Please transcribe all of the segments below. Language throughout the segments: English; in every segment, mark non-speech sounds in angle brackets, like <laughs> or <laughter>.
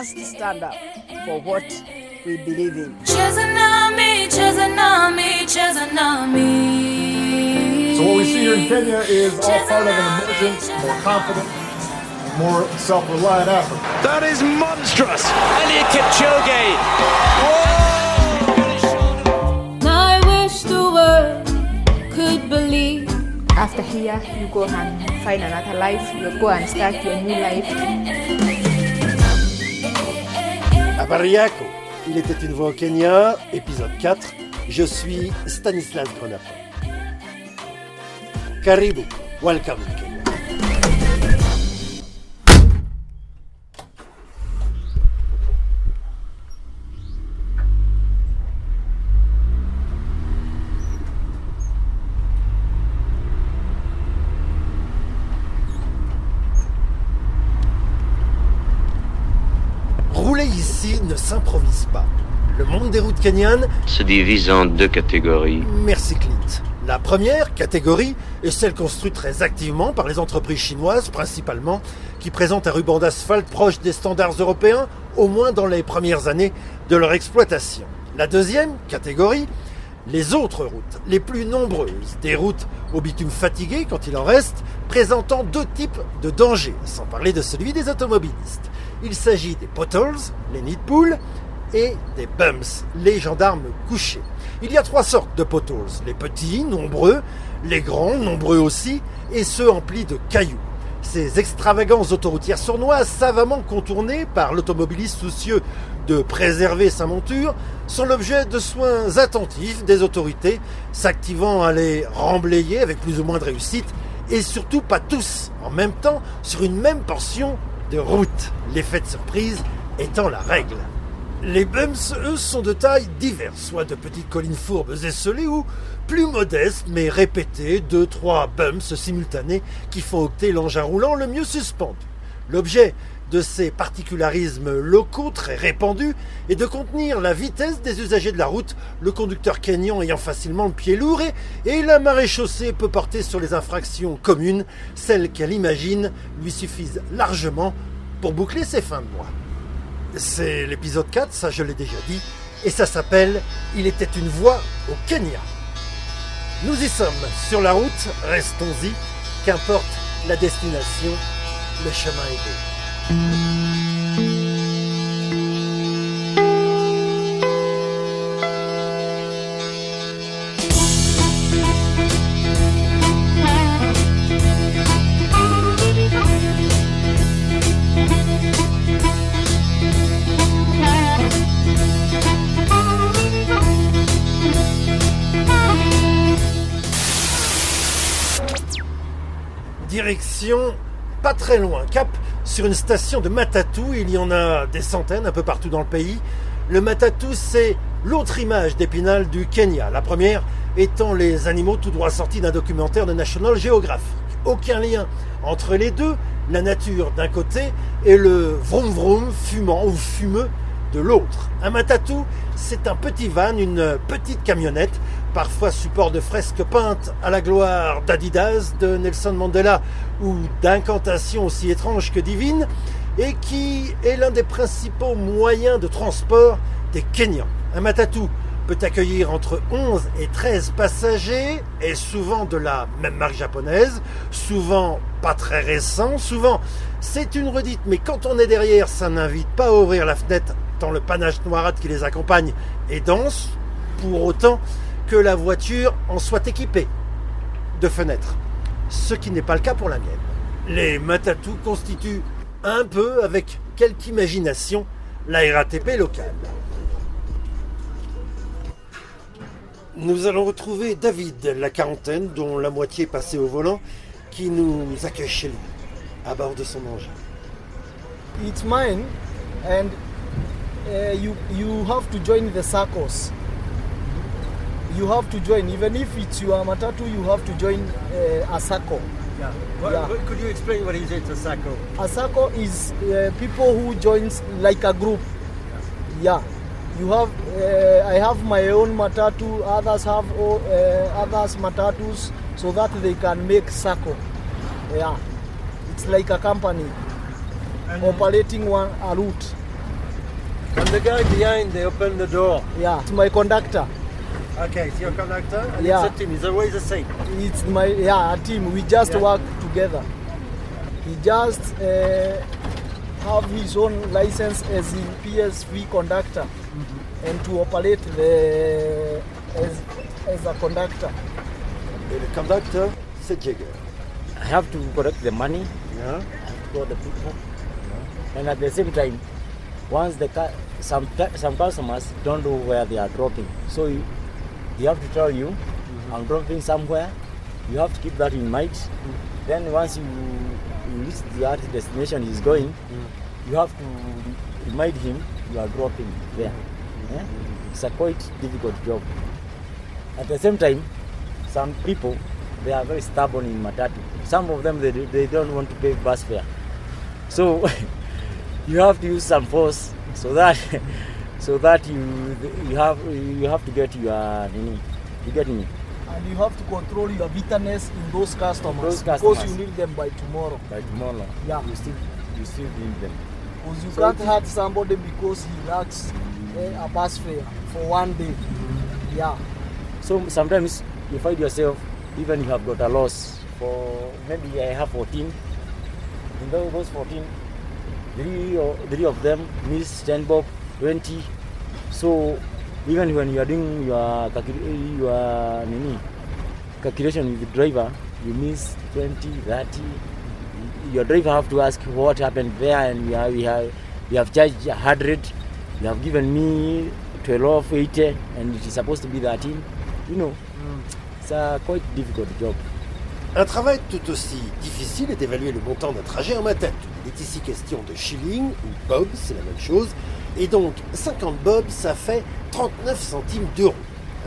must stand up for what we believe in. So what we see here in Kenya is all part of an emergent, more confident, more self-reliant Africa. That is monstrous. Eliud Kipchoge. I wish the world could believe. After here, you go and find another life. You go and start your new life. Habari yako, il était une voix au Kenya, épisode 4. Je suis Stanislas Grenapin. Karibu, welcome ne s'improvise pas. Le monde des routes kenyanes se divise en deux catégories. Merci Clint. La première catégorie est celle construite très activement par les entreprises chinoises principalement, qui présentent un ruban d'asphalte proche des standards européens, au moins dans les premières années de leur exploitation. La deuxième catégorie, les autres routes, les plus nombreuses, des routes au bitume fatigué quand il en reste, présentant deux types de dangers, sans parler de celui des automobilistes. Il s'agit des potholes, les nids de poules, et des bumps, les gendarmes couchés. Il y a trois sortes de potholes, les petits, nombreux, les grands, nombreux aussi, et ceux emplis de cailloux. Ces extravagances autoroutières sournoises, savamment contournées par l'automobiliste soucieux de préserver sa monture, sont l'objet de soins attentifs des autorités, s'activant à les remblayer avec plus ou moins de réussite, et surtout pas tous en même temps sur une même portion de route, l'effet de surprise étant la règle. Les bumps, eux, sont de tailles diverses, soit de petites collines fourbes et esselées ou plus modestes mais répétées, deux, trois bumps simultanés qui font octer l'engin roulant le mieux suspendu. L'objet de ces particularismes locaux très répandus est de contenir la vitesse des usagers de la route, le conducteur kényan ayant facilement le pied lourd et, la maréchaussée peut porter sur les infractions communes, celles qu'elle imagine lui suffisent largement pour boucler ses fins de mois. C'est l'épisode 4, ça je l'ai déjà dit, et ça s'appelle Il était une voix au Kenya. Nous y sommes, sur la route, restons-y, qu'importe la destination, le chemin est beau. Pas très loin, cap sur une station de Matatu, il y en a des centaines un peu partout dans le pays. Le Matatu, c'est l'autre image d'Épinal du Kenya. La première étant les animaux tout droit sortis d'un documentaire de National Geographic. Aucun lien entre les deux, la nature d'un côté et le vroom vroom fumant ou fumeux de l'autre. Un Matatu, c'est un petit van, une petite camionnette, parfois support de fresques peintes à la gloire d'Adidas, de Nelson Mandela ou d'incantations aussi étranges que divines, et qui est l'un des principaux moyens de transport des Kenyans. Un Matatu peut accueillir entre 11 et 13 passagers, et souvent de la même marque japonaise, souvent pas très récent, souvent c'est une redite, mais quand on est derrière, ça n'invite pas à ouvrir la fenêtre tant le panache noirâtre qui les accompagne est dense, pour autant que la voiture en soit équipée de fenêtres, ce qui n'est pas le cas pour la mienne. Les Matatu constituent un peu, avec quelque imagination, la RATP locale. Nous allons retrouver David, la quarantaine, dont la moitié est passée au volant, qui nous accueille chez lui, à bord de son engin. It's mine, and uh, you you have to join the circles. You have to join, even if it's your matatu, you have to join uh, a circle. Yeah. Yeah. Could you explain what is it, a SACCO? A circle is uh, people who joins like a group. Yeah, you have. Uh, I have my own matatu. Others have uh, others matatus, so that they can make circle. Yeah, it's like a company operating one a route. And the guy behind, they open the door. Yeah, it's my conductor. Okay, it's your conductor, and Yeah. it's a team. It's always the same. It's my yeah a team. We just Yeah. work together. He just uh, have his own license as in PSV conductor, and to operate the as as a conductor. Et le conductor, c'est Jagger. I have to collect the money, Yeah. I have to call the people, and at the same time, once the cu- some some customers don't know where they are dropping, so you, you have to tell you, mm-hmm. I'm dropping somewhere. You have to keep that in mind. Mm-hmm. Then once you, you reach the art destination he's going, mm-hmm. you have to remind him you are dropping there. Yeah? It's a quite difficult job. At the same time, some people they are very stubborn in Matatu. Some of them they, they don't want to pay bus fare. So <laughs> you have to use some force so that <laughs> so that you you have you have to get your nini. You get me? And you have to control your bitterness in those customers, Those because you need them by tomorrow. By tomorrow. Yeah. You still you still need them. Because you So can't hurt somebody because he lacks eh, a bus fare for one day. Yeah. So sometimes you find yourself even you have got a loss for maybe I have 14. In those 14, three or three of them miss 10 bob, 20. So even when you are doing your your nini, calculation with the driver, you miss 20, 30. Your driver have to ask what happened there, and we have we have we have charged 100. You have given me 12, 80, and it is supposed to be 13. You know, it's a quite difficult job. Un travail tout aussi difficile est d'évaluer le montant d'un trajet en matatu. Il est ici question de shilling ou bob, c'est la même chose. Et donc, 50 bob, ça fait 39 centimes d'euros.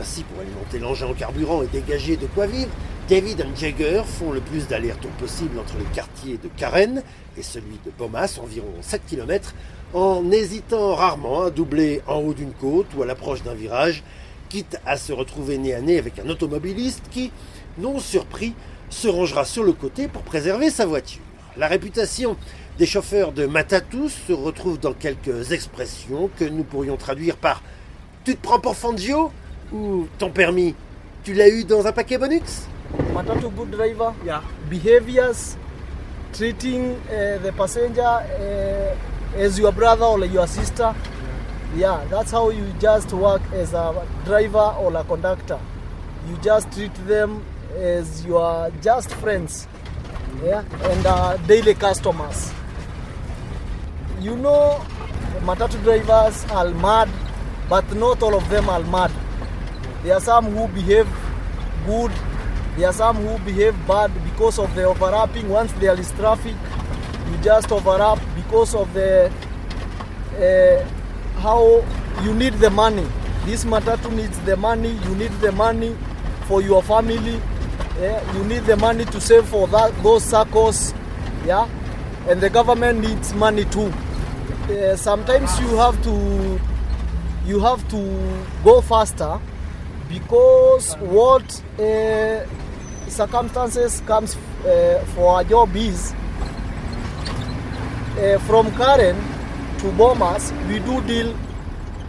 Ainsi, pour alimenter l'engin en carburant et dégager de quoi vivre, David et Jagger font le plus d'allers-retours possible entre les quartiers de Karen et celui de Bomas, environ 7 km, en hésitant rarement à doubler en haut d'une côte ou à l'approche d'un virage, quitte à se retrouver nez à nez avec un automobiliste qui, non surpris, se rangera sur le côté pour préserver sa voiture. La réputation des chauffeurs de Matatus se retrouve dans quelques expressions que nous pourrions traduire par Tu te prends pour Fangio ou ton permis, tu l'as eu dans un paquet Bonux Matatu good driver. Yeah. Behaviors, treating uh, the passenger uh, as your brother or your sister. Yeah, that's how you just work as a driver or a conductor. You just treat them as your just friends. Yeah, and uh, daily customers. You know, matatu drivers are mad, but not all of them are mad. There are some who behave good, there are some who behave bad because of the overlapping. Once there is traffic, you just overlap because of the uh, how you need the money. This matatu needs the money. You need the money for your family. Yeah? You need the money to save for that those circles. Yeah, and the government needs money too. Uh, sometimes you have to you have to go faster because what uh, circumstances comes uh, for our job is uh, from Karen to Bomas, we do deal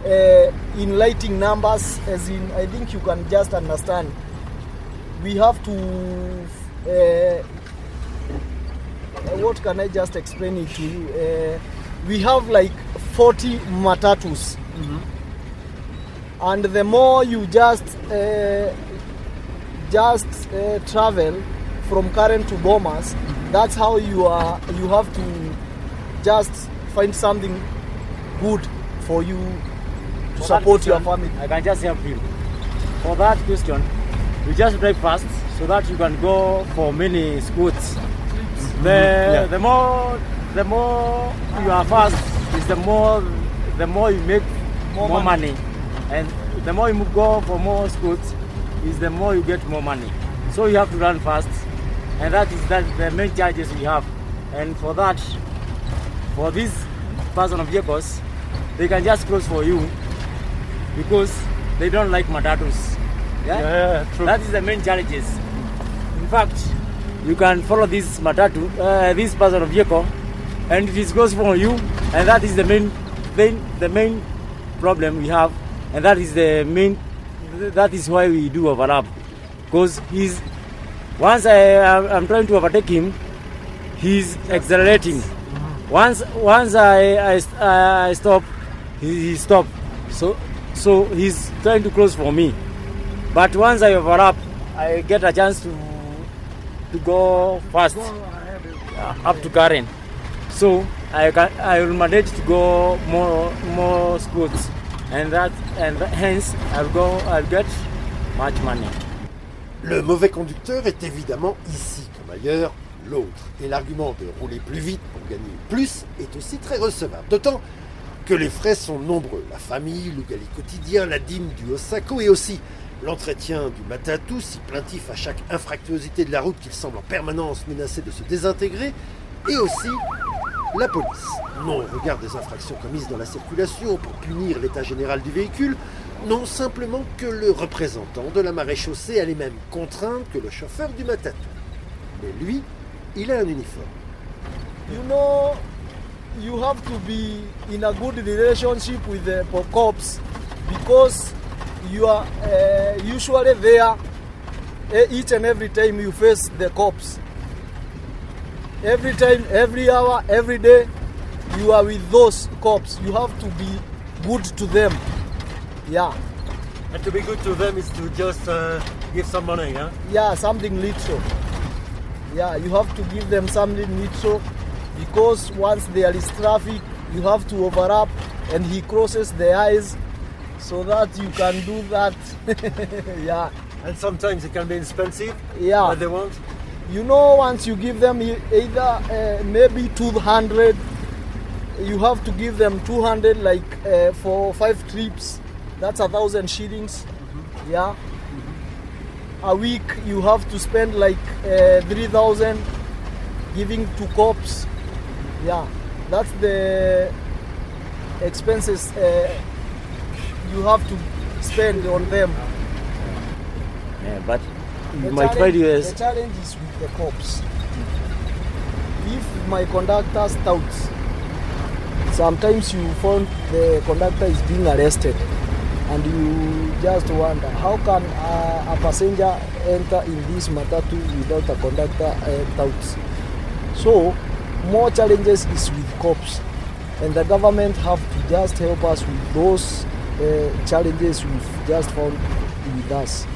uh, in lighting numbers, as in, I think you can just understand. We have to, uh, what can I just explain it to you? Uh, we have like 40 matatus. And the more you just uh, just uh, travel from Karen to Bomas, that's how you are. You have to just find something good for you to support your question, family. I can just help you. For that question, you just drive fast so that you can go for many squats. The mm-hmm. the more the more you are fast is the more the more you make More more, money. money. and the more you go for more scoots is the more you get more money. So you have to run fast, and that is that the main charges we have. And for that, for these personal vehicles, they can just close for you because they don't like matatus. Yeah? Yeah, true. That is the main challenges. In fact, you can follow this matatu, uh, this personal vehicle, and it is close for you, and that is the main main, the main problem we have, and that is the main. That is why we do overlap, because he's once I I'm trying to overtake him, he's accelerating. Once once I I, I stop, he, he stop. So so he's trying to close for me. But once I overlap, I get a chance to to go fast uh, up to Karen. So I can I will manage to go more more spots, and that and hence I'll go I'll get much money. Le mauvais conducteur est évidemment ici comme ailleurs l'autre. Et l'argument de rouler plus vite pour gagner plus est aussi très recevable. D'autant que les frais sont nombreux. La famille, le galet quotidien, la dîme du Osako et aussi l'entretien du Matatu, si plaintif à chaque infractuosité de la route qu'il semble en permanence menacé de se désintégrer, et aussi la police. Non au regard des infractions commises dans la circulation pour punir l'état général du véhicule, non simplement que le représentant de la maréchaussée a les mêmes contraintes que le chauffeur du Matatu. Mais lui, il a un uniforme. You know, you have to be in a good relationship with the cops because you are uh, usually there eh, each and every time you face the cops. Every time, every hour, every day, you are with those cops. You have to be good to them. Yeah. And to be good to them is to just uh, give some money, yeah? Yeah, something little. Yeah, you have to give them something little because once there is traffic, you have to overlap and he crosses the eyes so that you can do that. <laughs> yeah. And sometimes it can be expensive. Yeah. What they want. You know, once you give them either uh, maybe 200, you have to give them 200 like uh, for five trips. That's a thousand shillings. Yeah. A week you have to spend like uh, 3,000 giving to cops. Yeah. That's the expenses uh, you have to spend on them. Yeah, but The my challenge- years. The challenge is with the cops. If my conductor stouts, sometimes you find the conductor is being arrested, and you just wonder how can uh, a passenger enter in this matatu without a conductor uh, touts. So, more challenges is with cops, and the government have to just help us with those uh, challenges we've just found with us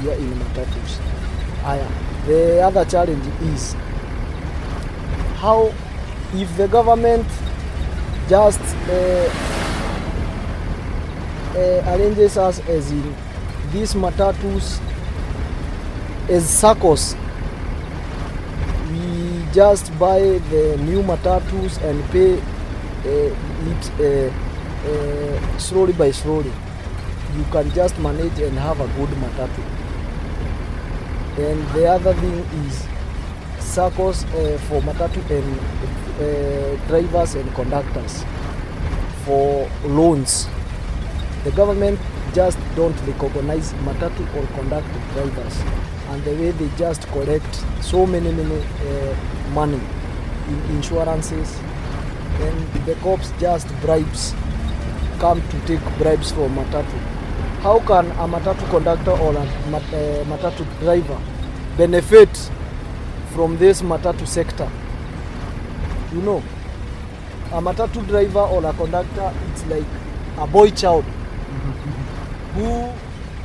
here in matatus. The other challenge is how if the government just uh, uh, arranges us as in these matatus as circles we just buy the new matatus and pay uh, it uh, slowly by slowly you can just manage and have a good matatu and the other thing is circles uh, for matatu and uh, drivers and conductors for loans. The government just don't recognize matatu or conductor drivers and the way they just collect so many many uh, money in insurances and the cops just bribes come to take bribes from matatu. How can a matatu conductor or a uh, matatu driver benefit from this matatu sector? You know a matatu driver or a conductor it's like a boy child <laughs> who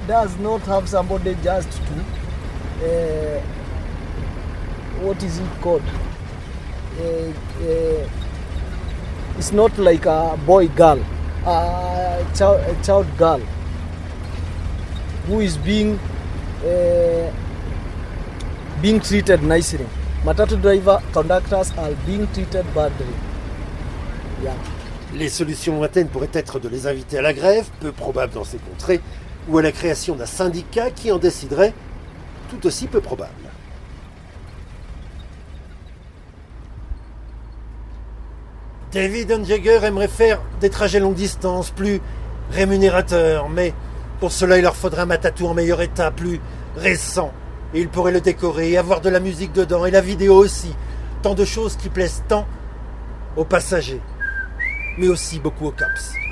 does not have somebody just to uh, what is it called? Uh, uh, it's not like a boy girl a child, a child girl who is being uh, being treated nicely. Matatu driver conductors are being treated badly. Yeah. Les solutions lointaines pourraient être de les inviter à la grève, peu probable dans ces contrées, ou à la création d'un syndicat qui en déciderait, tout aussi peu probable. David Jagger aimerait faire des trajets longue distance plus rémunérateurs, mais pour cela il leur faudrait un matatou en meilleur état, plus récent. Et il pourrait le décorer et avoir de la musique dedans, et la vidéo aussi. Tant de choses qui plaisent tant aux passagers. mais aussi beaucoup au CAPS.